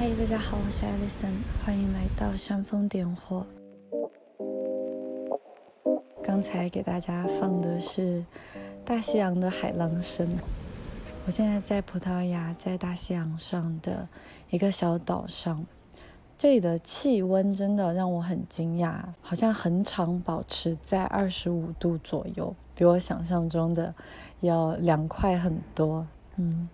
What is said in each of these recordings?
嗨，大家好，我是 Alison，欢迎来到煽风点火。刚才给大家放的是大西洋的海浪声。我现在在葡萄牙，在大西洋上的一个小岛上，这里的气温真的让我很惊讶，好像很长保持在二十五度左右，比我想象中的要凉快很多。嗯。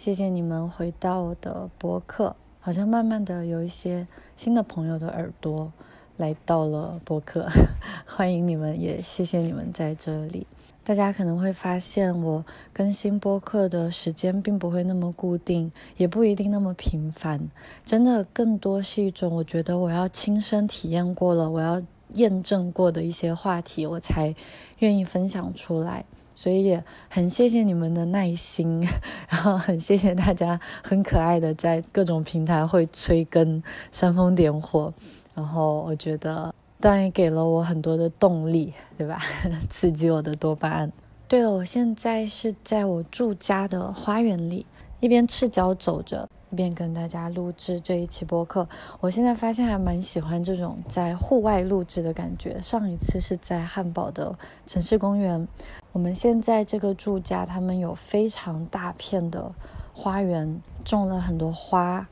谢谢你们回到我的博客，好像慢慢的有一些新的朋友的耳朵来到了博客，欢迎你们，也谢谢你们在这里。大家可能会发现我更新播客的时间并不会那么固定，也不一定那么频繁，真的更多是一种我觉得我要亲身体验过了，我要验证过的一些话题，我才愿意分享出来。所以也很谢谢你们的耐心，然后很谢谢大家很可爱的在各种平台会催更、煽风点火，然后我觉得当然也给了我很多的动力，对吧？刺激我的多巴胺。对了，我现在是在我住家的花园里，一边赤脚走着。便跟大家录制这一期播客。我现在发现还蛮喜欢这种在户外录制的感觉。上一次是在汉堡的城市公园。我们现在这个住家，他们有非常大片的花园，种了很多花，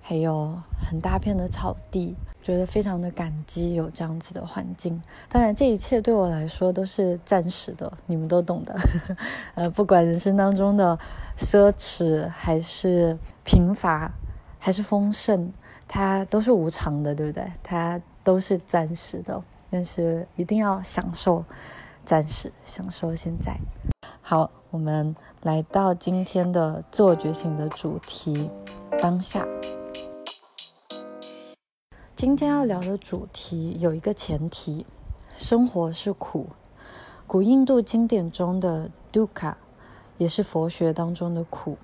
还有很大片的草地。觉得非常的感激有这样子的环境，当然这一切对我来说都是暂时的，你们都懂的。呃，不管人生当中的奢侈还是贫乏，还是丰盛，它都是无常的，对不对？它都是暂时的，但是一定要享受暂时，享受现在。好，我们来到今天的自我觉醒的主题，当下。今天要聊的主题有一个前提：生活是苦。古印度经典中的 dukka 也是佛学当中的苦，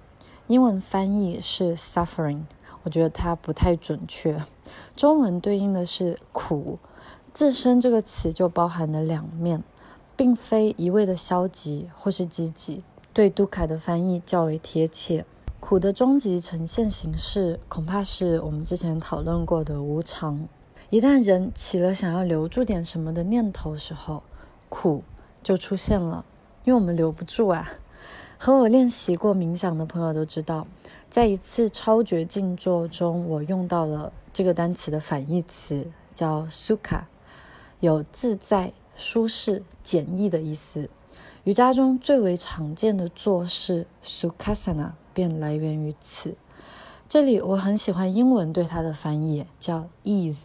英文翻译是 suffering，我觉得它不太准确。中文对应的是苦，自身这个词就包含了两面，并非一味的消极或是积极。对 dukkha 的翻译较为贴切。苦的终极呈现形式，恐怕是我们之前讨论过的无常。一旦人起了想要留住点什么的念头时候，苦就出现了，因为我们留不住啊。和我练习过冥想的朋友都知道，在一次超绝静坐中，我用到了这个单词的反义词，叫 suka 有自在、舒适、简易的意思。瑜伽中最为常见的坐式 sukhasana。便来源于此。这里我很喜欢英文对它的翻译，叫 ease，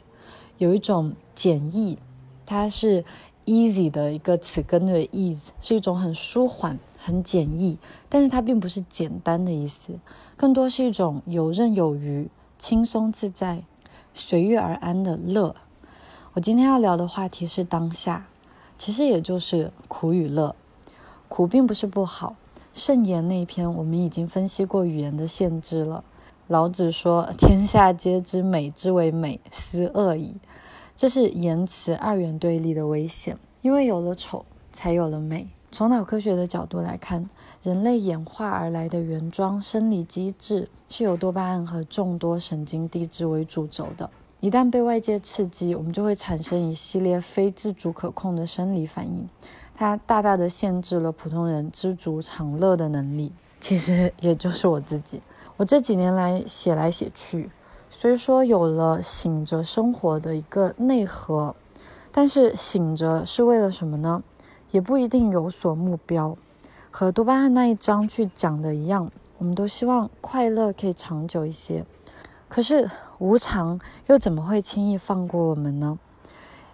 有一种简易，它是 easy 的一个词根的 ease，是一种很舒缓、很简易，但是它并不是简单的意思，更多是一种游刃有余、轻松自在、随遇而安的乐。我今天要聊的话题是当下，其实也就是苦与乐。苦并不是不好。圣言那一篇，我们已经分析过语言的限制了。老子说：“天下皆知美之为美，斯恶已。”这是言辞二元对立的危险，因为有了丑，才有了美。从脑科学的角度来看，人类演化而来的原装生理机制是由多巴胺和众多神经递质为主轴的。一旦被外界刺激，我们就会产生一系列非自主可控的生理反应。它大大的限制了普通人知足常乐的能力，其实也就是我自己。我这几年来写来写去，虽说有了醒着生活的一个内核，但是醒着是为了什么呢？也不一定有所目标。和多巴胺那一章去讲的一样，我们都希望快乐可以长久一些。可是无常又怎么会轻易放过我们呢？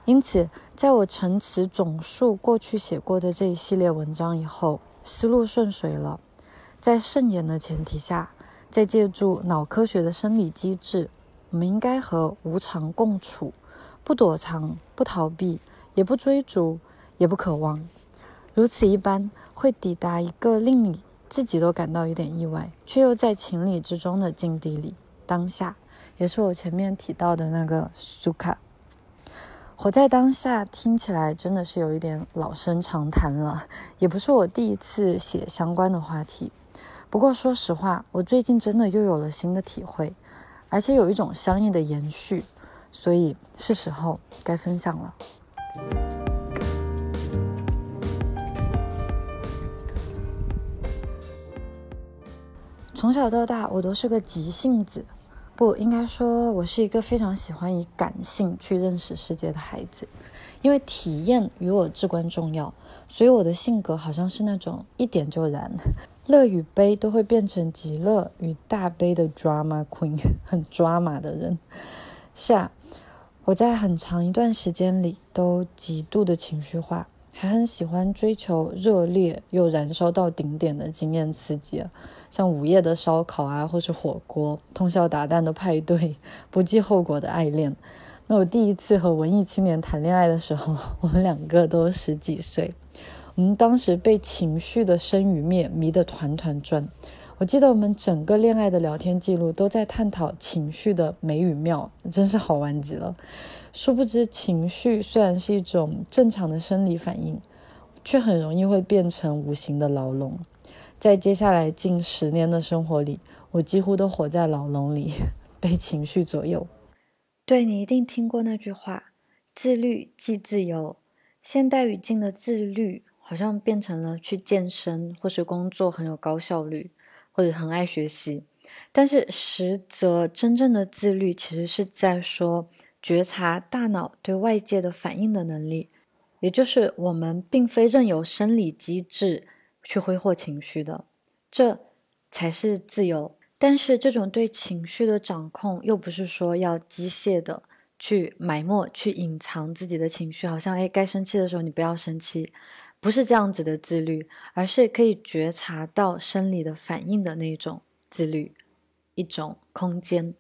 因此，在我陈词总述过去写过的这一系列文章以后，思路顺水了。在慎言的前提下，再借助脑科学的生理机制，我们应该和无常共处，不躲藏，不逃避，也不追逐，也不渴望。如此一般，会抵达一个令你自己都感到有点意外，却又在情理之中的境地里。当下，也是我前面提到的那个苏卡。活在当下听起来真的是有一点老生常谈了，也不是我第一次写相关的话题。不过说实话，我最近真的又有了新的体会，而且有一种相应的延续，所以是时候该分享了。从小到大，我都是个急性子，不应该说我是一个非常喜欢以感性去认识世界的孩子，因为体验与我至关重要，所以我的性格好像是那种一点就燃，乐与悲都会变成极乐与大悲的 drama queen，很 drama 的人。是啊，我在很长一段时间里都极度的情绪化，还很喜欢追求热烈又燃烧到顶点的经验刺激。像午夜的烧烤啊，或是火锅，通宵达旦的派对，不计后果的爱恋。那我第一次和文艺青年谈恋爱的时候，我们两个都十几岁，我们当时被情绪的生与灭迷得团团转。我记得我们整个恋爱的聊天记录都在探讨情绪的美与妙，真是好玩极了。殊不知，情绪虽然是一种正常的生理反应，却很容易会变成无形的牢笼。在接下来近十年的生活里，我几乎都活在牢笼里，被情绪左右。对你一定听过那句话：“自律即自由。”现代语境的自律，好像变成了去健身或是工作很有高效率，或者很爱学习。但是实则真正的自律，其实是在说觉察大脑对外界的反应的能力，也就是我们并非任由生理机制。去挥霍情绪的，这才是自由。但是这种对情绪的掌控，又不是说要机械的去埋没、去隐藏自己的情绪，好像哎，该生气的时候你不要生气，不是这样子的自律，而是可以觉察到生理的反应的那种自律，一种空间，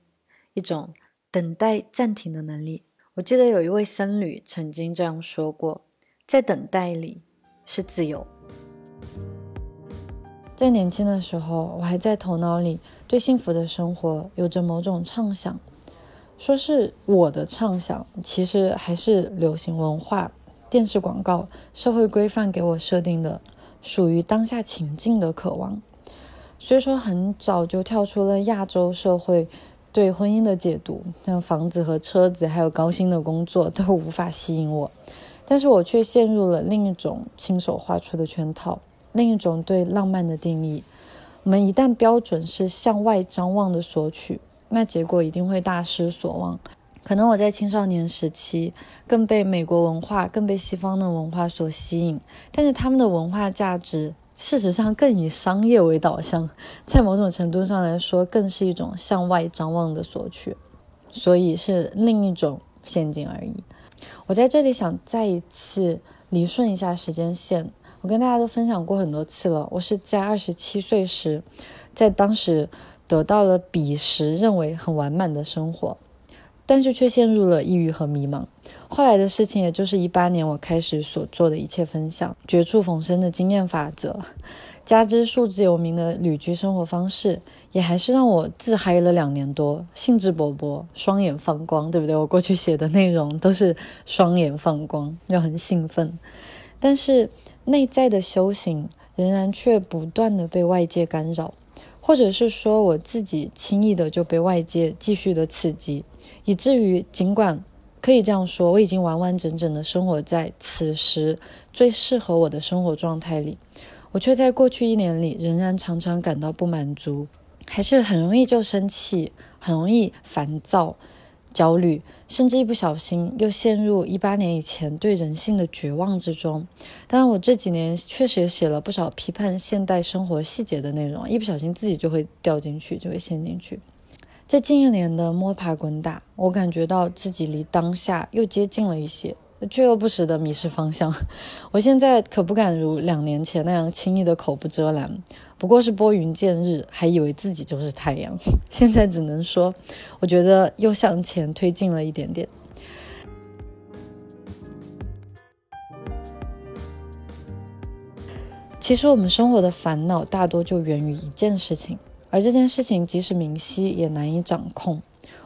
一种等待暂停的能力。我记得有一位僧侣曾经这样说过：在等待里是自由。在年轻的时候，我还在头脑里对幸福的生活有着某种畅想，说是我的畅想，其实还是流行文化、电视广告、社会规范给我设定的属于当下情境的渴望。所以说，很早就跳出了亚洲社会对婚姻的解读，像房子和车子，还有高薪的工作都无法吸引我，但是我却陷入了另一种亲手画出的圈套。另一种对浪漫的定义，我们一旦标准是向外张望的索取，那结果一定会大失所望。可能我在青少年时期更被美国文化、更被西方的文化所吸引，但是他们的文化价值事实上更以商业为导向，在某种程度上来说，更是一种向外张望的索取，所以是另一种陷阱而已。我在这里想再一次理顺一下时间线。我跟大家都分享过很多次了。我是在二十七岁时，在当时得到了彼时认为很完满的生活，但是却陷入了抑郁和迷茫。后来的事情，也就是一八年我开始所做的一切分享，绝处逢生的经验法则，加之数字有名的旅居生活方式，也还是让我自嗨了两年多，兴致勃勃，双眼放光，对不对？我过去写的内容都是双眼放光，要很兴奋，但是。内在的修行仍然却不断的被外界干扰，或者是说我自己轻易的就被外界继续的刺激，以至于尽管可以这样说，我已经完完整整的生活在此时最适合我的生活状态里，我却在过去一年里仍然常常感到不满足，还是很容易就生气，很容易烦躁。焦虑，甚至一不小心又陷入一八年以前对人性的绝望之中。当然，我这几年确实也写了不少批判现代生活细节的内容，一不小心自己就会掉进去，就会陷进去。这近一年的摸爬滚打，我感觉到自己离当下又接近了一些。却又不时的迷失方向。我现在可不敢如两年前那样轻易的口不遮拦，不过是拨云见日，还以为自己就是太阳。现在只能说，我觉得又向前推进了一点点。其实我们生活的烦恼大多就源于一件事情，而这件事情即使明晰，也难以掌控。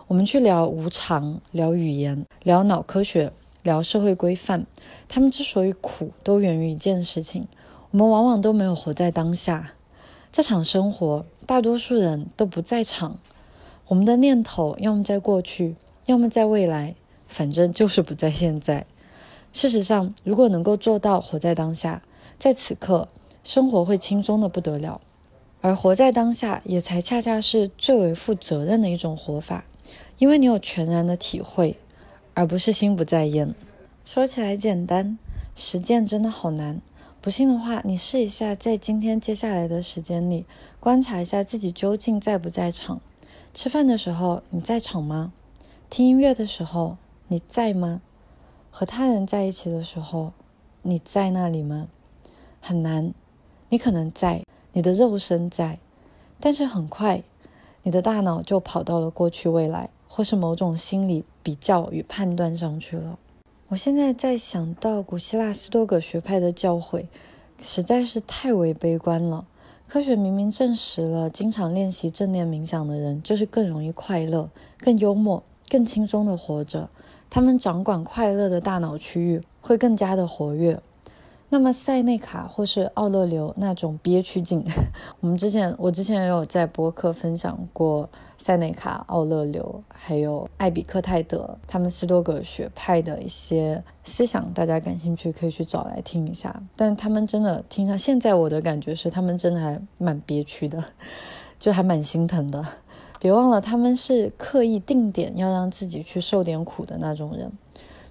我们去聊无常，聊语言，聊脑科学。聊社会规范，他们之所以苦，都源于一件事情：我们往往都没有活在当下。这场生活，大多数人都不在场。我们的念头要么在过去，要么在未来，反正就是不在现在。事实上，如果能够做到活在当下，在此刻，生活会轻松的不得了。而活在当下，也才恰恰是最为负责任的一种活法，因为你有全然的体会，而不是心不在焉。说起来简单，实践真的好难。不信的话，你试一下，在今天接下来的时间里，观察一下自己究竟在不在场。吃饭的时候你在场吗？听音乐的时候你在吗？和他人在一起的时候你在那里吗？很难，你可能在，你的肉身在，但是很快，你的大脑就跑到了过去、未来，或是某种心理比较与判断上去了。我现在在想到古希腊斯多葛学派的教诲，实在是太为悲观了。科学明明证实了，经常练习正念冥想的人，就是更容易快乐、更幽默、更轻松的活着。他们掌管快乐的大脑区域会更加的活跃。那么塞内卡或是奥勒留那种憋屈劲，我们之前我之前也有在播客分享过塞内卡、奥勒留，还有艾比克泰德他们斯多葛学派的一些思想，大家感兴趣可以去找来听一下。但他们真的听上，现在我的感觉是他们真的还蛮憋屈的，就还蛮心疼的。别忘了，他们是刻意定点要让自己去受点苦的那种人。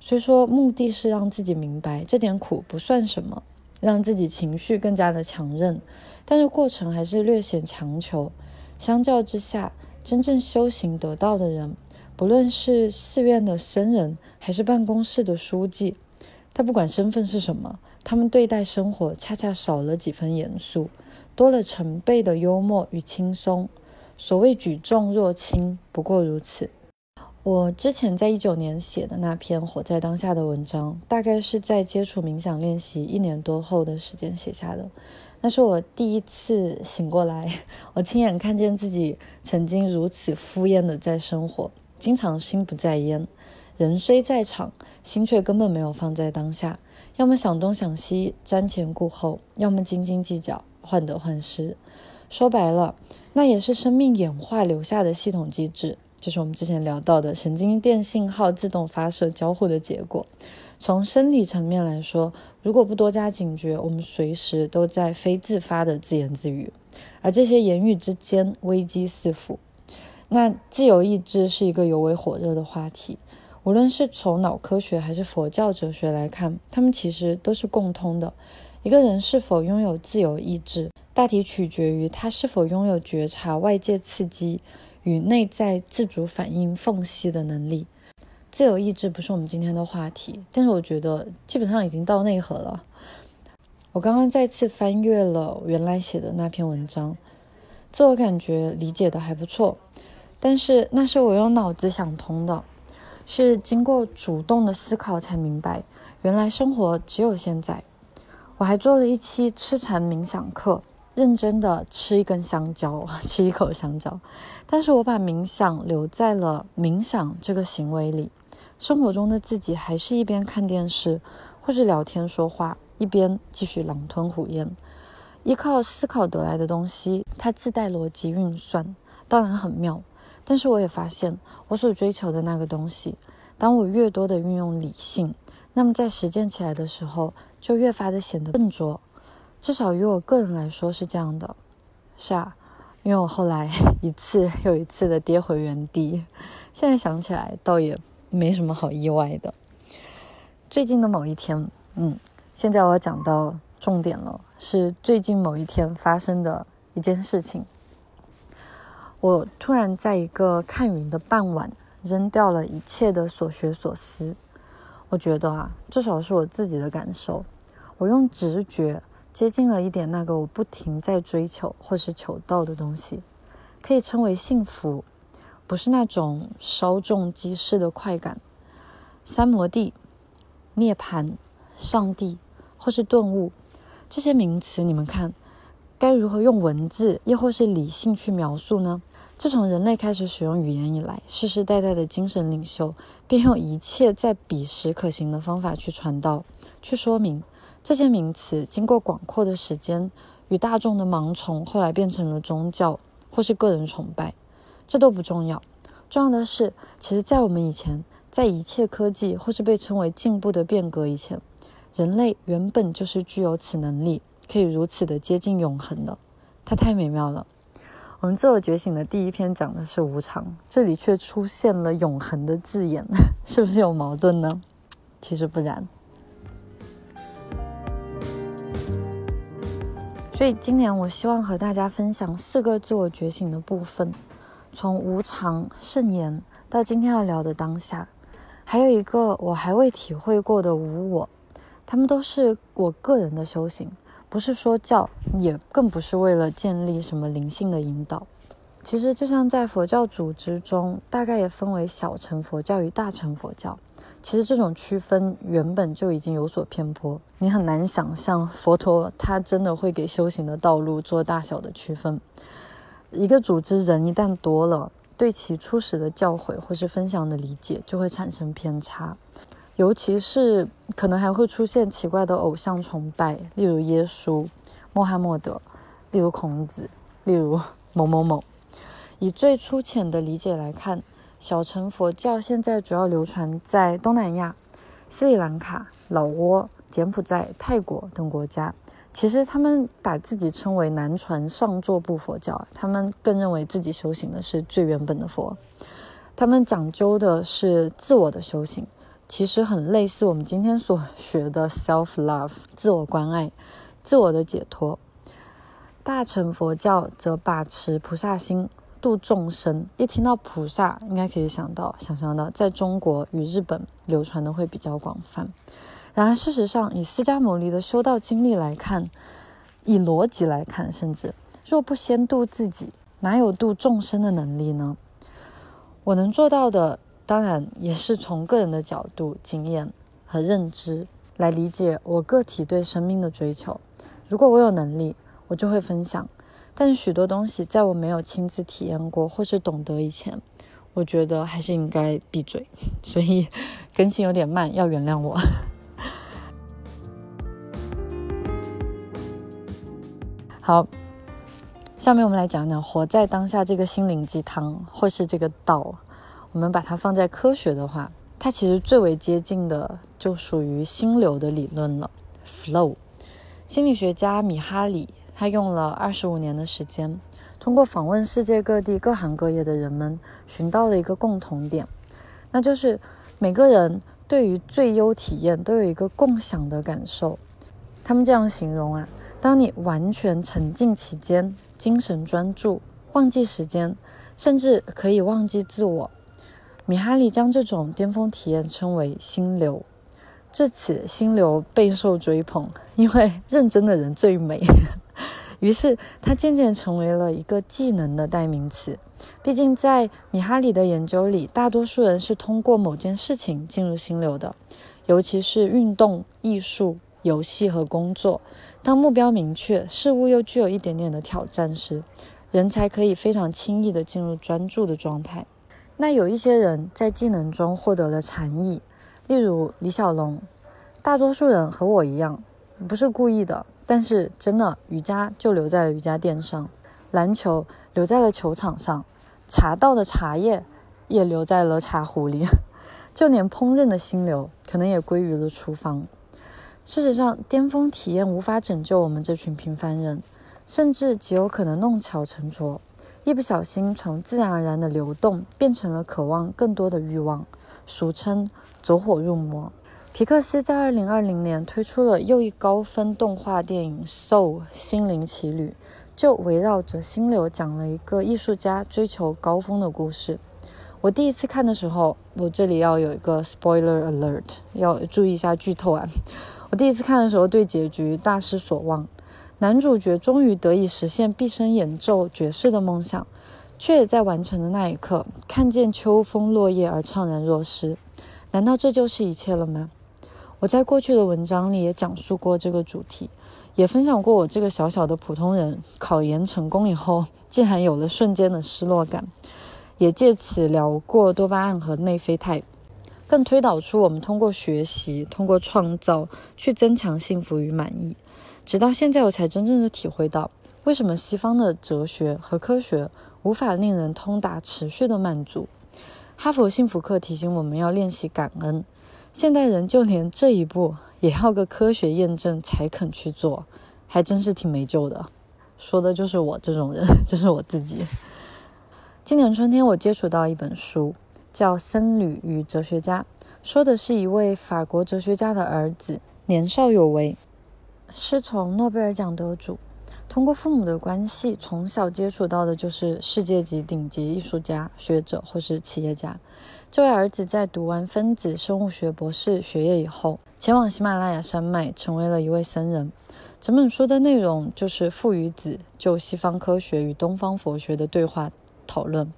虽说，目的是让自己明白这点苦不算什么，让自己情绪更加的强韧，但是过程还是略显强求。相较之下，真正修行得道的人，不论是寺院的僧人，还是办公室的书记，他不管身份是什么，他们对待生活恰恰少了几分严肃，多了成倍的幽默与轻松。所谓举重若轻，不过如此。我之前在一九年写的那篇《活在当下》的文章，大概是在接触冥想练习一年多后的时间写下的。那是我第一次醒过来，我亲眼看见自己曾经如此敷衍的在生活，经常心不在焉，人虽在场，心却根本没有放在当下，要么想东想西，瞻前顾后，要么斤斤计较，患得患失。说白了，那也是生命演化留下的系统机制。就是我们之前聊到的神经电信号自动发射交互的结果。从生理层面来说，如果不多加警觉，我们随时都在非自发的自言自语，而这些言语之间危机四伏。那自由意志是一个尤为火热的话题，无论是从脑科学还是佛教哲学来看，他们其实都是共通的。一个人是否拥有自由意志，大体取决于他是否拥有觉察外界刺激。与内在自主反应缝隙的能力，自由意志不是我们今天的话题，但是我觉得基本上已经到内核了。我刚刚再次翻阅了原来写的那篇文章，自我感觉理解的还不错，但是那是我用脑子想通的，是经过主动的思考才明白，原来生活只有现在。我还做了一期吃禅冥想课。认真的吃一根香蕉，吃一口香蕉，但是我把冥想留在了冥想这个行为里。生活中的自己还是一边看电视或是聊天说话，一边继续狼吞虎咽。依靠思考得来的东西，它自带逻辑运算，当然很妙。但是我也发现，我所追求的那个东西，当我越多的运用理性，那么在实践起来的时候，就越发的显得笨拙。至少于我个人来说是这样的，是啊，因为我后来 一次又一次的跌回原地，现在想起来倒也没什么好意外的。最近的某一天，嗯，现在我要讲到重点了，是最近某一天发生的一件事情。我突然在一个看云的傍晚，扔掉了一切的所学所思。我觉得啊，至少是我自己的感受，我用直觉。接近了一点那个我不停在追求或是求道的东西，可以称为幸福，不是那种稍纵即逝的快感。三摩地、涅槃、上帝或是顿悟，这些名词，你们看，该如何用文字又或是理性去描述呢？自从人类开始使用语言以来，世世代代的精神领袖便用一切在彼时可行的方法去传道、去说明。这些名词经过广阔的时间与大众的盲从，后来变成了宗教或是个人崇拜。这都不重要。重要的是，其实，在我们以前，在一切科技或是被称为进步的变革以前，人类原本就是具有此能力，可以如此的接近永恒的。它太美妙了。我们自我觉醒的第一篇讲的是无常，这里却出现了永恒的字眼，是不是有矛盾呢？其实不然。所以今年我希望和大家分享四个自我觉醒的部分，从无常、圣言到今天要聊的当下，还有一个我还未体会过的无我，他们都是我个人的修行。不是说教，也更不是为了建立什么灵性的引导。其实，就像在佛教组织中，大概也分为小乘佛教与大乘佛教。其实这种区分原本就已经有所偏颇。你很难想象佛陀他真的会给修行的道路做大小的区分。一个组织人一旦多了，对其初始的教诲或是分享的理解就会产生偏差。尤其是可能还会出现奇怪的偶像崇拜，例如耶稣、穆罕默德，例如孔子，例如某某某。以最粗浅的理解来看，小乘佛教现在主要流传在东南亚、斯里兰卡、老挝、柬埔寨、泰国等国家。其实他们把自己称为南传上座部佛教，他们更认为自己修行的是最原本的佛。他们讲究的是自我的修行。其实很类似我们今天所学的 self love 自我关爱、自我的解脱。大乘佛教则把持菩萨心度众生。一听到菩萨，应该可以想到、想象到，在中国与日本流传的会比较广泛。然而，事实上，以释迦牟尼的修道经历来看，以逻辑来看，甚至若不先度自己，哪有度众生的能力呢？我能做到的。当然，也是从个人的角度、经验和认知来理解我个体对生命的追求。如果我有能力，我就会分享；但许多东西在我没有亲自体验过或是懂得以前，我觉得还是应该闭嘴。所以更新有点慢，要原谅我。好，下面我们来讲讲活在当下这个心灵鸡汤，或是这个道。我们把它放在科学的话，它其实最为接近的就属于心流的理论了。Flow，心理学家米哈里他用了二十五年的时间，通过访问世界各地各行各业的人们，寻到了一个共同点，那就是每个人对于最优体验都有一个共享的感受。他们这样形容啊，当你完全沉浸其间，精神专注，忘记时间，甚至可以忘记自我。米哈里将这种巅峰体验称为“心流”，至此，心流备受追捧，因为认真的人最美。于是，它渐渐成为了一个技能的代名词。毕竟，在米哈里的研究里，大多数人是通过某件事情进入心流的，尤其是运动、艺术、游戏和工作。当目标明确，事物又具有一点点的挑战时，人才可以非常轻易地进入专注的状态。那有一些人在技能中获得了禅意，例如李小龙。大多数人和我一样，不是故意的，但是真的瑜伽就留在了瑜伽垫上，篮球留在了球场上，茶道的茶叶也留在了茶壶里，就连烹饪的心流可能也归于了厨房。事实上，巅峰体验无法拯救我们这群平凡人，甚至极有可能弄巧成拙。一不小心，从自然而然的流动变成了渴望更多的欲望，俗称走火入魔。皮克斯在二零二零年推出了又一高分动画电影《Soul 心灵奇旅》，就围绕着心流讲了一个艺术家追求高峰的故事。我第一次看的时候，我这里要有一个 spoiler alert，要注意一下剧透啊！我第一次看的时候，对结局大失所望。男主角终于得以实现毕生演奏爵士的梦想，却也在完成的那一刻看见秋风落叶而怅然若失。难道这就是一切了吗？我在过去的文章里也讲述过这个主题，也分享过我这个小小的普通人考研成功以后竟然有了瞬间的失落感，也借此聊过多巴胺和内啡肽，更推导出我们通过学习、通过创造去增强幸福与满意。直到现在，我才真正的体会到，为什么西方的哲学和科学无法令人通达持续的满足。哈佛幸福课提醒我们要练习感恩。现代人就连这一步也要个科学验证才肯去做，还真是挺没救的。说的就是我这种人，就是我自己。今年春天，我接触到一本书，叫《僧侣与哲学家》，说的是一位法国哲学家的儿子年少有为，是从诺贝尔奖得主，通过父母的关系，从小接触到的就是世界级顶级艺术家、学者或是企业家。这位儿子在读完分子生物学博士学业以后，前往喜马拉雅山脉，成为了一位僧人。整本书的内容就是父与子就西方科学与东方佛学的对话讨论。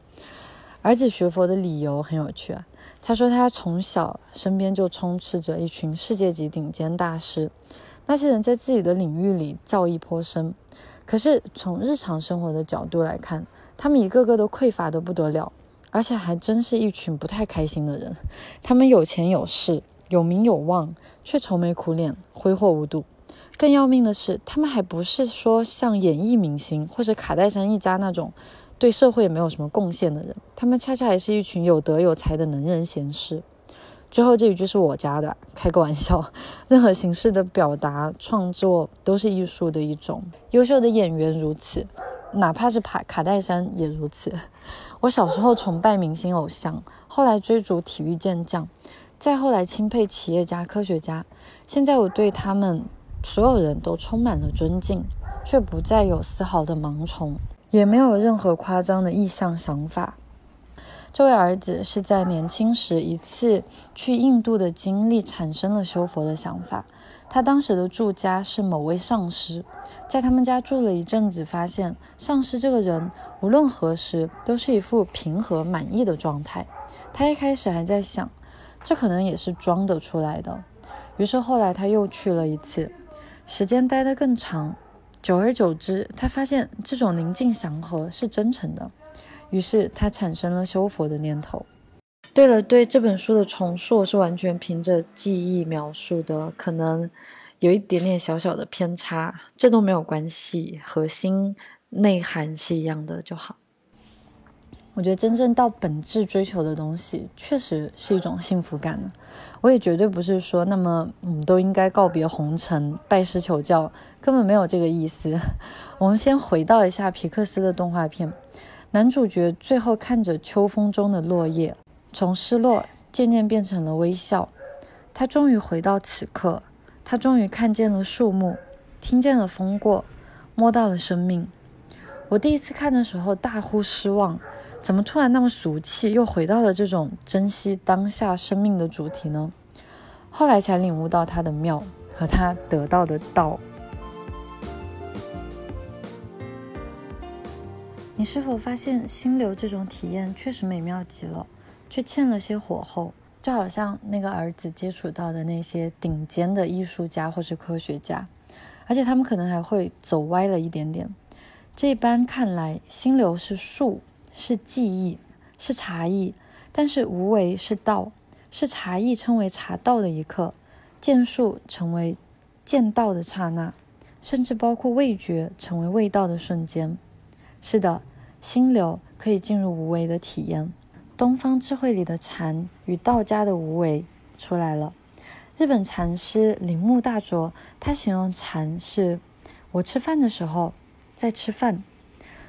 儿子学佛的理由很有趣啊，他说他从小身边就充斥着一群世界级顶尖大师，那些人在自己的领域里造诣颇深，可是从日常生活的角度来看，他们一个个都匮乏的不得了。而且还真是一群不太开心的人，他们有钱有势，有名有望，却愁眉苦脸，挥霍无度。更要命的是，他们还不是说像演艺明星或者卡戴珊一家那种对社会没有什么贡献的人，他们恰恰还是一群有德有才的能人贤士。最后这一句是我加的，开个玩笑。任何形式的表达创作都是艺术的一种，优秀的演员如此，哪怕是卡卡戴珊也如此。我小时候崇拜明星偶像，后来追逐体育健将，再后来钦佩企业家、科学家。现在我对他们所有人都充满了尊敬，却不再有丝毫的盲从，也没有任何夸张的意向想法。这位儿子是在年轻时一次去印度的经历产生了修佛的想法。他当时的住家是某位上师，在他们家住了一阵子，发现上师这个人无论何时都是一副平和满意的状态。他一开始还在想，这可能也是装得出来的。于是后来他又去了一次，时间待得更长，久而久之，他发现这种宁静祥和是真诚的。于是他产生了修佛的念头。对了，对这本书的重塑是完全凭着记忆描述的，可能有一点点小小的偏差，这都没有关系，核心内涵是一样的就好。我觉得真正到本质追求的东西，确实是一种幸福感。我也绝对不是说，那么我们都应该告别红尘，拜师求教，根本没有这个意思。我们先回到一下皮克斯的动画片，男主角最后看着秋风中的落叶。从失落渐渐变成了微笑，他终于回到此刻，他终于看见了树木，听见了风过，摸到了生命。我第一次看的时候大呼失望，怎么突然那么俗气，又回到了这种珍惜当下生命的主题呢？后来才领悟到它的妙和他得到的道。你是否发现心流这种体验确实美妙极了？却欠了些火候，就好像那个儿子接触到的那些顶尖的艺术家或是科学家，而且他们可能还会走歪了一点点。这般看来，心流是术，是技艺，是茶艺，但是无为是道，是茶艺称为茶道的一刻，见术成为见道的刹那，甚至包括味觉成为味道的瞬间。是的，心流可以进入无为的体验。东方智慧里的禅与道家的无为出来了。日本禅师铃木大拙，他形容禅是“我吃饭的时候在吃饭”。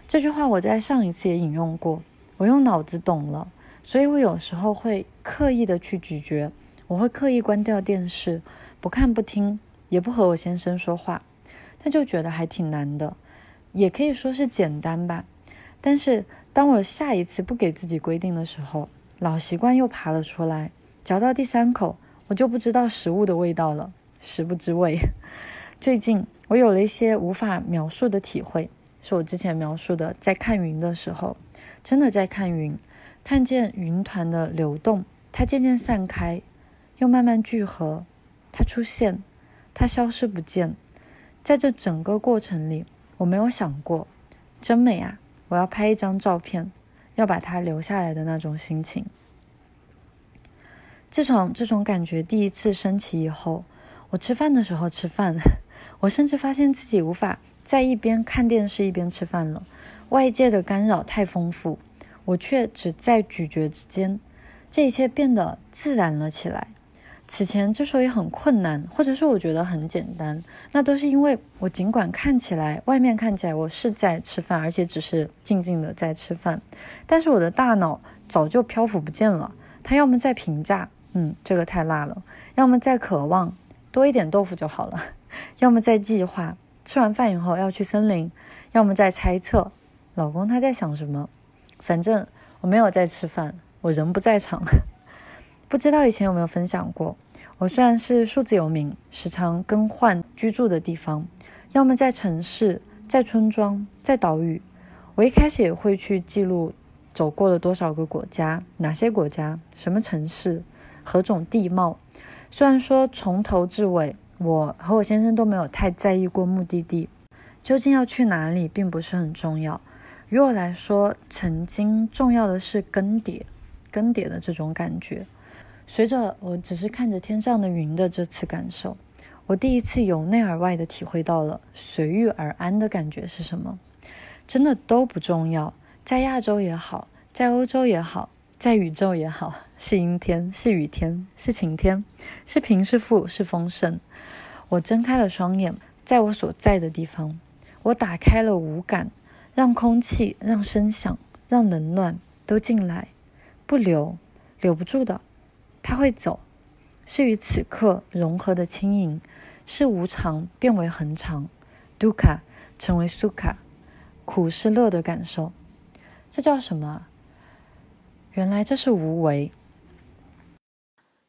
这句话我在上一次也引用过。我用脑子懂了，所以我有时候会刻意的去咀嚼，我会刻意关掉电视，不看不听，也不和我先生说话，他就觉得还挺难的，也可以说是简单吧。但是。当我下一次不给自己规定的时候，老习惯又爬了出来。嚼到第三口，我就不知道食物的味道了，食不知味。最近我有了一些无法描述的体会，是我之前描述的，在看云的时候，真的在看云，看见云团的流动，它渐渐散开，又慢慢聚合，它出现，它消失不见。在这整个过程里，我没有想过，真美啊。我要拍一张照片，要把它留下来的那种心情。自从这种感觉第一次升起以后，我吃饭的时候吃饭，我甚至发现自己无法在一边看电视一边吃饭了。外界的干扰太丰富，我却只在咀嚼之间，这一切变得自然了起来。此前之所以很困难，或者是我觉得很简单，那都是因为我尽管看起来外面看起来我是在吃饭，而且只是静静的在吃饭，但是我的大脑早就漂浮不见了。他要么在评价，嗯，这个太辣了；要么在渴望多一点豆腐就好了；要么在计划吃完饭以后要去森林；要么在猜测老公他在想什么。反正我没有在吃饭，我人不在场。不知道以前有没有分享过？我虽然是数字游民，时常更换居住的地方，要么在城市，在村庄，在岛屿。我一开始也会去记录走过了多少个国家，哪些国家，什么城市，何种地貌。虽然说从头至尾，我和我先生都没有太在意过目的地，究竟要去哪里，并不是很重要。于我来说，曾经重要的是更迭，更迭的这种感觉。随着我只是看着天上的云的这次感受，我第一次由内而外的体会到了随遇而安的感觉是什么。真的都不重要，在亚洲也好，在欧洲也好，在宇宙也好，是阴天，是雨天，是晴天，是平是富，是丰盛。我睁开了双眼，在我所在的地方，我打开了五感，让空气，让声响，让冷暖都进来，不留，留不住的。它会走，是与此刻融合的轻盈，是无常变为恒常，duka 成为 suka，苦是乐的感受，这叫什么？原来这是无为。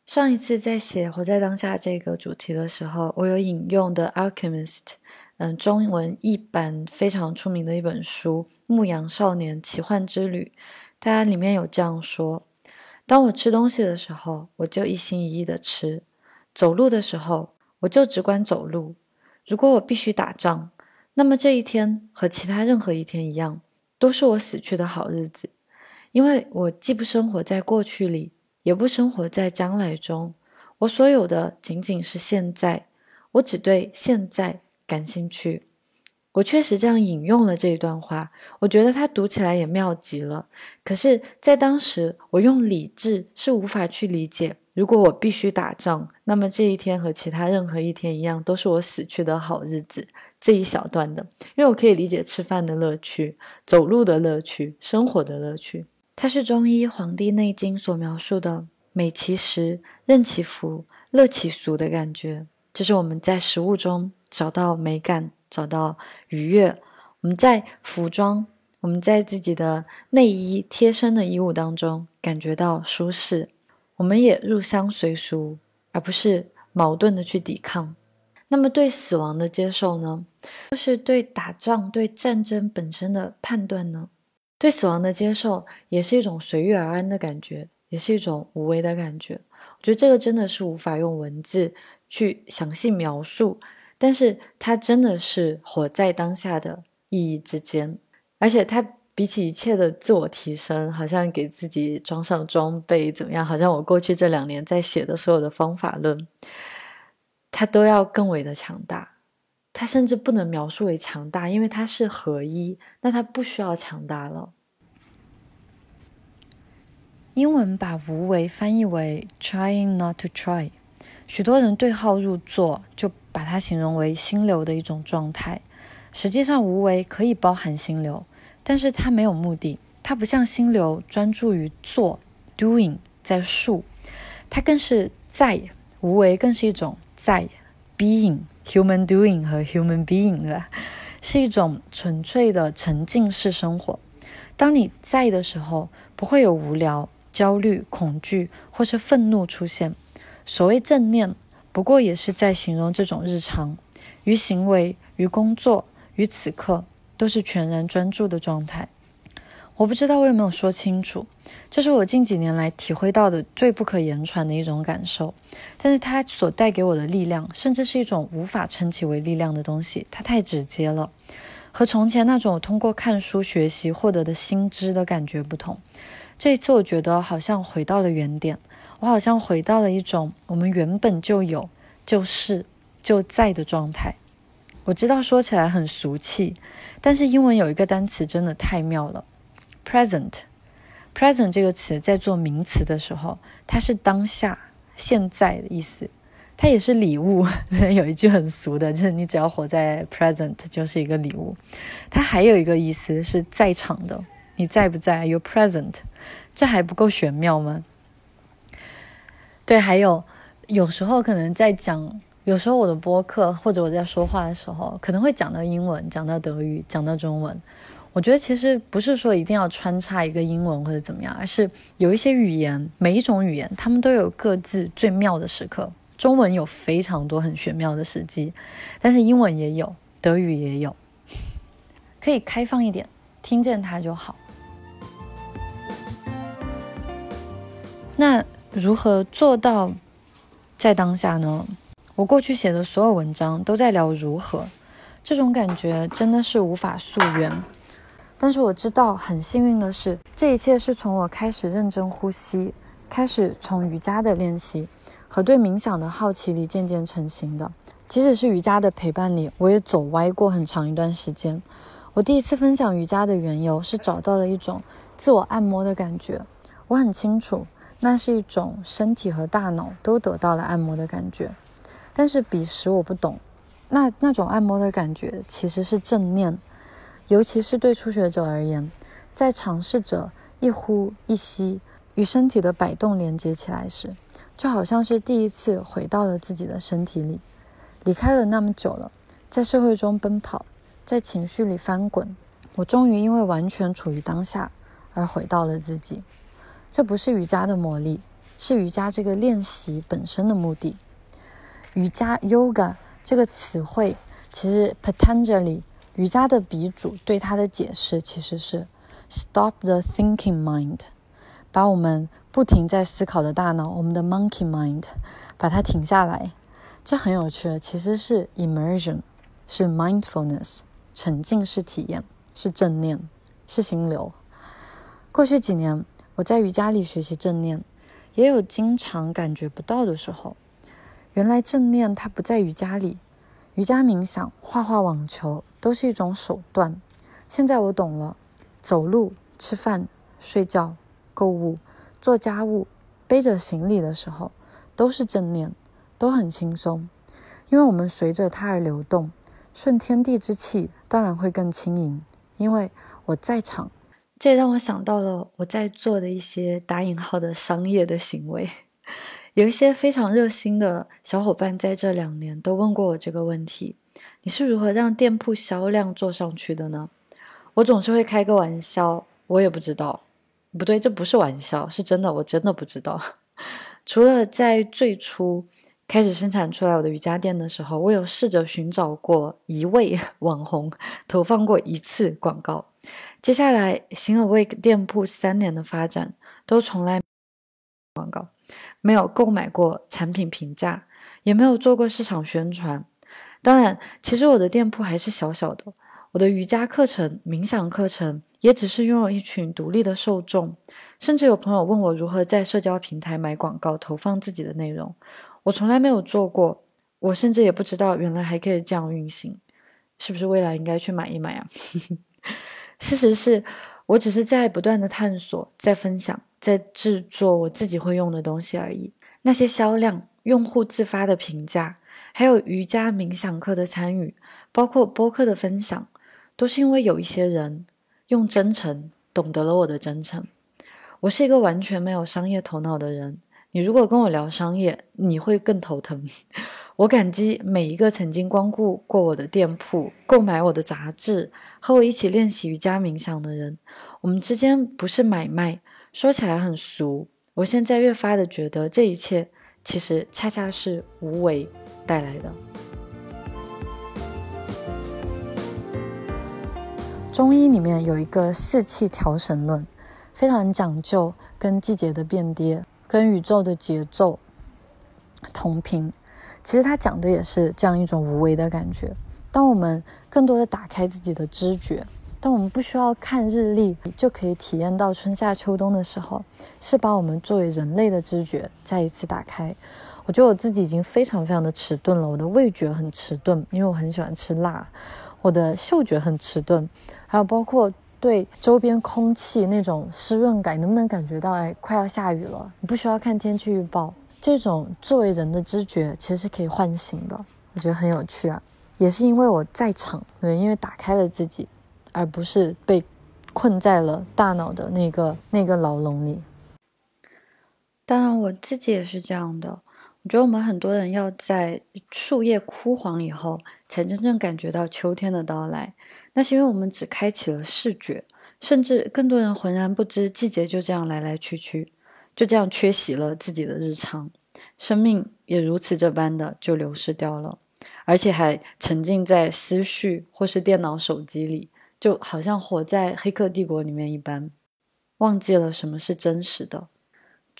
上一次在写活在当下这个主题的时候，我有引用的《Alchemist》，嗯，中文译版非常出名的一本书《牧羊少年奇幻之旅》，它里面有这样说。当我吃东西的时候，我就一心一意的吃；走路的时候，我就只管走路。如果我必须打仗，那么这一天和其他任何一天一样，都是我死去的好日子，因为我既不生活在过去里，也不生活在将来中。我所有的仅仅是现在，我只对现在感兴趣。我确实这样引用了这一段话，我觉得它读起来也妙极了。可是，在当时，我用理智是无法去理解。如果我必须打仗，那么这一天和其他任何一天一样，都是我死去的好日子。这一小段的，因为我可以理解吃饭的乐趣、走路的乐趣、生活的乐趣。它是中医《黄帝内经》所描述的“美其食，任其服，乐其俗”的感觉，就是我们在食物中找到美感。找到愉悦，我们在服装，我们在自己的内衣贴身的衣物当中感觉到舒适，我们也入乡随俗，而不是矛盾的去抵抗。那么对死亡的接受呢？就是对打仗、对战争本身的判断呢？对死亡的接受也是一种随遇而安的感觉，也是一种无为的感觉。我觉得这个真的是无法用文字去详细描述。但是它真的是活在当下的意义之间，而且它比起一切的自我提升，好像给自己装上装备怎么样？好像我过去这两年在写的所有的方法论，它都要更为的强大。它甚至不能描述为强大，因为它是合一，那它不需要强大了。英文把无为翻译为 trying not to try，许多人对号入座就。把它形容为心流的一种状态。实际上，无为可以包含心流，但是它没有目的，它不像心流专注于做 （doing） 在数，它更是在无为，更是一种在 （being）。human doing 和 human being？是一种纯粹的沉浸式生活。当你在的时候，不会有无聊、焦虑、恐惧或是愤怒出现。所谓正念。不过也是在形容这种日常，于行为、于工作、于此刻，都是全然专注的状态。我不知道我有没有说清楚，这是我近几年来体会到的最不可言传的一种感受。但是它所带给我的力量，甚至是一种无法称其为力量的东西，它太直接了，和从前那种通过看书学习获得的新知的感觉不同。这一次，我觉得好像回到了原点。我好像回到了一种我们原本就有、就是就在的状态。我知道说起来很俗气，但是英文有一个单词真的太妙了，present。present 这个词在做名词的时候，它是当下、现在的意思。它也是礼物，有一句很俗的，就是你只要活在 present 就是一个礼物。它还有一个意思是在场的，你在不在？You present，这还不够玄妙吗？对，还有有时候可能在讲，有时候我的播客或者我在说话的时候，可能会讲到英文，讲到德语，讲到中文。我觉得其实不是说一定要穿插一个英文或者怎么样，而是有一些语言，每一种语言，他们都有各自最妙的时刻。中文有非常多很玄妙的时机，但是英文也有，德语也有，可以开放一点，听见它就好。那如何做到在当下呢？我过去写的所有文章都在聊如何，这种感觉真的是无法溯源。但是我知道，很幸运的是，这一切是从我开始认真呼吸，开始从瑜伽的练习。和对冥想的好奇里渐渐成型的，即使是瑜伽的陪伴里，我也走歪过很长一段时间。我第一次分享瑜伽的缘由是找到了一种自我按摩的感觉，我很清楚，那是一种身体和大脑都得到了按摩的感觉。但是彼时我不懂，那那种按摩的感觉其实是正念，尤其是对初学者而言，在尝试着一呼一吸与身体的摆动连接起来时。就好像是第一次回到了自己的身体里，离开了那么久了，在社会中奔跑，在情绪里翻滚，我终于因为完全处于当下而回到了自己。这不是瑜伽的魔力，是瑜伽这个练习本身的目的。瑜伽 （yoga） 这个词汇，其实 Patanjali 瑜伽的鼻祖对它的解释其实是 “stop the thinking mind”，把我们。不停在思考的大脑，我们的 monkey mind，把它停下来，这很有趣。其实是 immersion，是 mindfulness，沉浸式体验，是正念，是心流。过去几年，我在瑜伽里学习正念，也有经常感觉不到的时候。原来正念它不在瑜伽里，瑜伽冥想、画画、网球都是一种手段。现在我懂了，走路、吃饭、睡觉、购物。做家务、背着行李的时候，都是正念，都很轻松，因为我们随着它而流动，顺天地之气，当然会更轻盈。因为我在场，这也让我想到了我在做的一些打引号的商业的行为。有一些非常热心的小伙伴在这两年都问过我这个问题：你是如何让店铺销量做上去的呢？我总是会开个玩笑，我也不知道。不对，这不是玩笑，是真的，我真的不知道。除了在最初开始生产出来我的瑜伽垫的时候，我有试着寻找过一位网红，投放过一次广告。接下来，新 Awake 店铺三年的发展，都从来广告，没有购买过产品评价，也没有做过市场宣传。当然，其实我的店铺还是小小的。我的瑜伽课程、冥想课程也只是拥有一群独立的受众，甚至有朋友问我如何在社交平台买广告投放自己的内容，我从来没有做过，我甚至也不知道原来还可以这样运行，是不是未来应该去买一买啊？事实是我只是在不断的探索，在分享，在制作我自己会用的东西而已。那些销量、用户自发的评价，还有瑜伽冥想课的参与，包括播客的分享。都是因为有一些人用真诚懂得了我的真诚。我是一个完全没有商业头脑的人，你如果跟我聊商业，你会更头疼。我感激每一个曾经光顾过我的店铺、购买我的杂志、和我一起练习瑜伽冥想的人。我们之间不是买卖，说起来很俗。我现在越发的觉得，这一切其实恰恰是无为带来的。中医里面有一个四气调神论，非常讲究跟季节的变跌、跟宇宙的节奏同频。其实他讲的也是这样一种无为的感觉。当我们更多的打开自己的知觉，当我们不需要看日历就可以体验到春夏秋冬的时候，是把我们作为人类的知觉再一次打开。我觉得我自己已经非常非常的迟钝了，我的味觉很迟钝，因为我很喜欢吃辣，我的嗅觉很迟钝，还有包括对周边空气那种湿润感，能不能感觉到？哎，快要下雨了，你不需要看天气预报，这种作为人的知觉其实是可以唤醒的，我觉得很有趣啊。也是因为我在场，对，因为打开了自己，而不是被困在了大脑的那个那个牢笼里。当然，我自己也是这样的。我觉得我们很多人要在树叶枯黄以后，才真正感觉到秋天的到来。那是因为我们只开启了视觉，甚至更多人浑然不知季节就这样来来去去，就这样缺席了自己的日常，生命也如此这般的就流失掉了，而且还沉浸在思绪或是电脑、手机里，就好像活在黑客帝国里面一般，忘记了什么是真实的。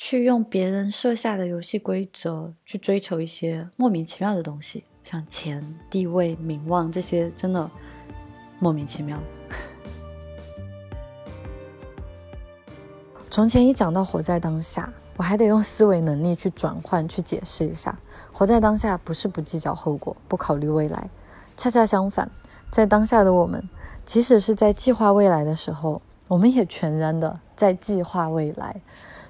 去用别人设下的游戏规则去追求一些莫名其妙的东西，像钱、地位、名望这些，真的莫名其妙。从前一讲到活在当下，我还得用思维能力去转换、去解释一下。活在当下不是不计较后果、不考虑未来，恰恰相反，在当下的我们，即使是在计划未来的时候，我们也全然的在计划未来。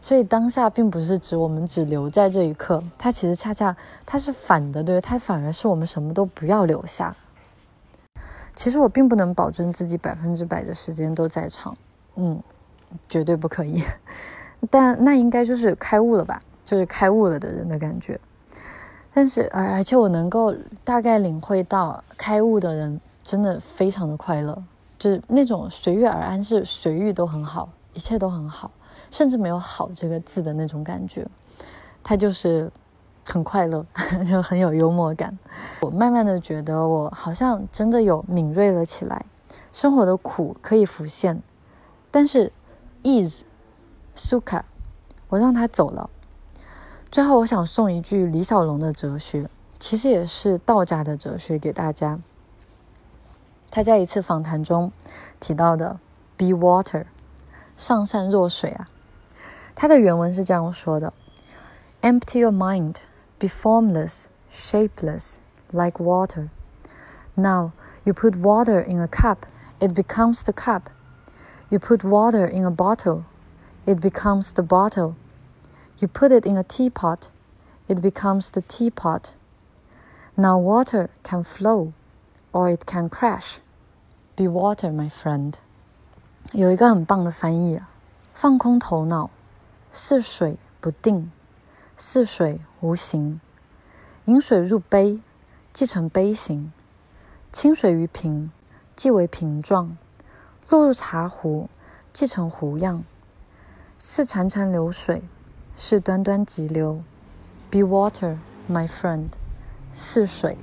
所以当下并不是指我们只留在这一刻，它其实恰恰它是反的，对它反而是我们什么都不要留下。其实我并不能保证自己百分之百的时间都在场，嗯，绝对不可以。但那应该就是开悟了吧，就是开悟了的人的感觉。但是而而且我能够大概领会到，开悟的人真的非常的快乐，就是那种随遇而安，是随遇都很好，一切都很好。甚至没有“好”这个字的那种感觉，他就是很快乐，就很有幽默感。我慢慢的觉得，我好像真的有敏锐了起来。生活的苦可以浮现，但是is suka，我让他走了。最后，我想送一句李小龙的哲学，其实也是道家的哲学给大家。他在一次访谈中提到的 “be water”，上善若水啊。它的原文是这样说的：“Empty your mind, be formless, shapeless, like water. Now you put water in a cup, it becomes the cup. You put water in a bottle, it becomes the bottle. You put it in a teapot, it becomes the teapot. Now water can flow, or it can crash. Be water, my friend.” 有一个很棒的翻译啊，放空头脑。似水不定，似水无形。饮水入杯，即成杯形；清水于瓶，即为瓶状；落入茶壶，即成壶样。 似潺潺流水，似端端急流。Be water, my friend，似水。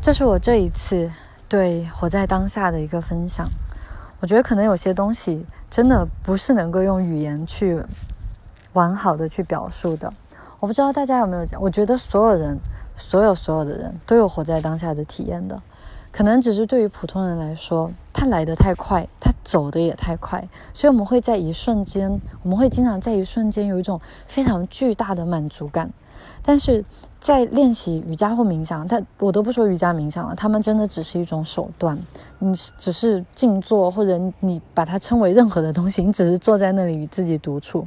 这是我这一次对活在当下的一个分享。我觉得可能有些东西真的不是能够用语言去完好的去表述的。我不知道大家有没有讲，我觉得所有人，所有所有的人都有活在当下的体验的。可能只是对于普通人来说，他来得太快，他走的也太快，所以我们会在一瞬间，我们会经常在一瞬间有一种非常巨大的满足感。但是在练习瑜伽或冥想，但我都不说瑜伽冥想了，他们真的只是一种手段。你只是静坐，或者你把它称为任何的东西，你只是坐在那里与自己独处，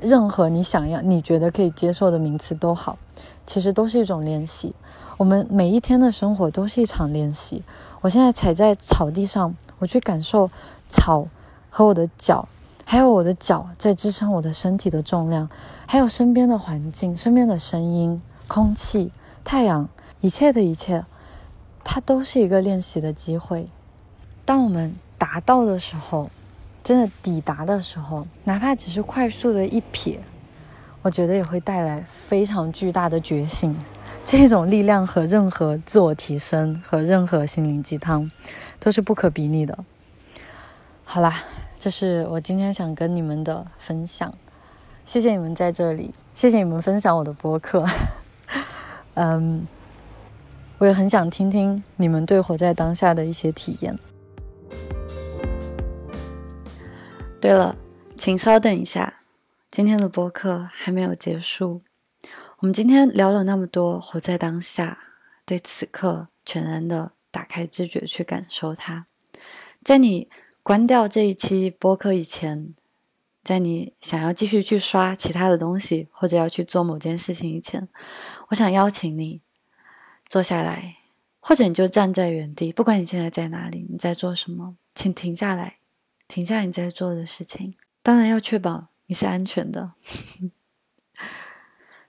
任何你想要、你觉得可以接受的名词都好，其实都是一种练习。我们每一天的生活都是一场练习。我现在踩在草地上，我去感受草和我的脚。还有我的脚在支撑我的身体的重量，还有身边的环境、身边的声音、空气、太阳，一切的一切，它都是一个练习的机会。当我们达到的时候，真的抵达的时候，哪怕只是快速的一瞥，我觉得也会带来非常巨大的觉醒。这种力量和任何自我提升和任何心灵鸡汤都是不可比拟的。好啦。这是我今天想跟你们的分享，谢谢你们在这里，谢谢你们分享我的播客。嗯，我也很想听听你们对活在当下的一些体验。对了，请稍等一下，今天的播客还没有结束。我们今天聊了那么多，活在当下，对此刻全然的打开知觉去感受它。在你关掉这一期播客以前，在你想要继续去刷其他的东西，或者要去做某件事情以前，我想邀请你坐下来，或者你就站在原地，不管你现在在哪里，你在做什么，请停下来，停下你在做的事情。当然要确保你是安全的。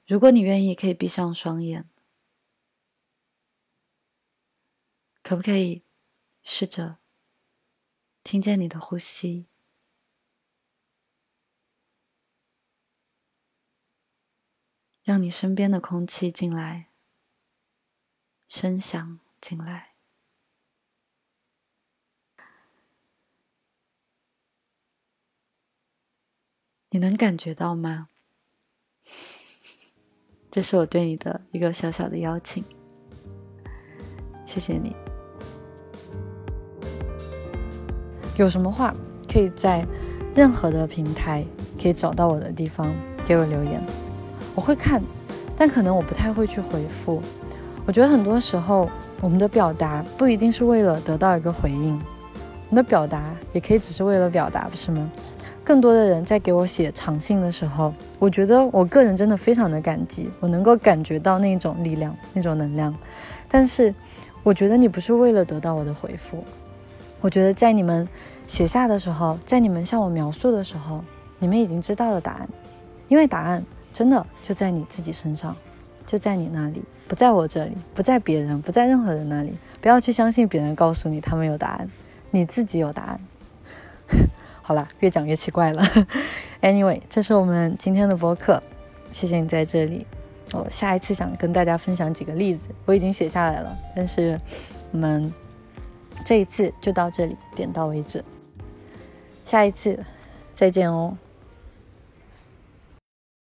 如果你愿意，可以闭上双眼，可不可以试着听见你的呼吸？让你身边的空气进来，声响进来，你能感觉到吗？这是我对你的一个小小的邀请，谢谢你。有什么话可以在任何的平台可以找到我的地方给我留言。我会看，但可能我不太会去回复。我觉得很多时候，我们的表达不一定是为了得到一个回应，我们的表达也可以只是为了表达，不是吗？更多的人在给我写长信的时候，我觉得我个人真的非常的感激，我能够感觉到那种力量、那种能量。但是，我觉得你不是为了得到我的回复，我觉得在你们写下的时候，在你们向我描述的时候，你们已经知道了答案，因为答案。真的就在你自己身上，就在你那里，不在我这里，不在别人，不在任何人那里。不要去相信别人告诉你他们有答案，你自己有答案。好了，越讲越奇怪了。Anyway，这是我们今天的播客，谢谢你在这里。我下一次想跟大家分享几个例子，我已经写下来了，但是我们这一次就到这里，点到为止。下一次再见哦。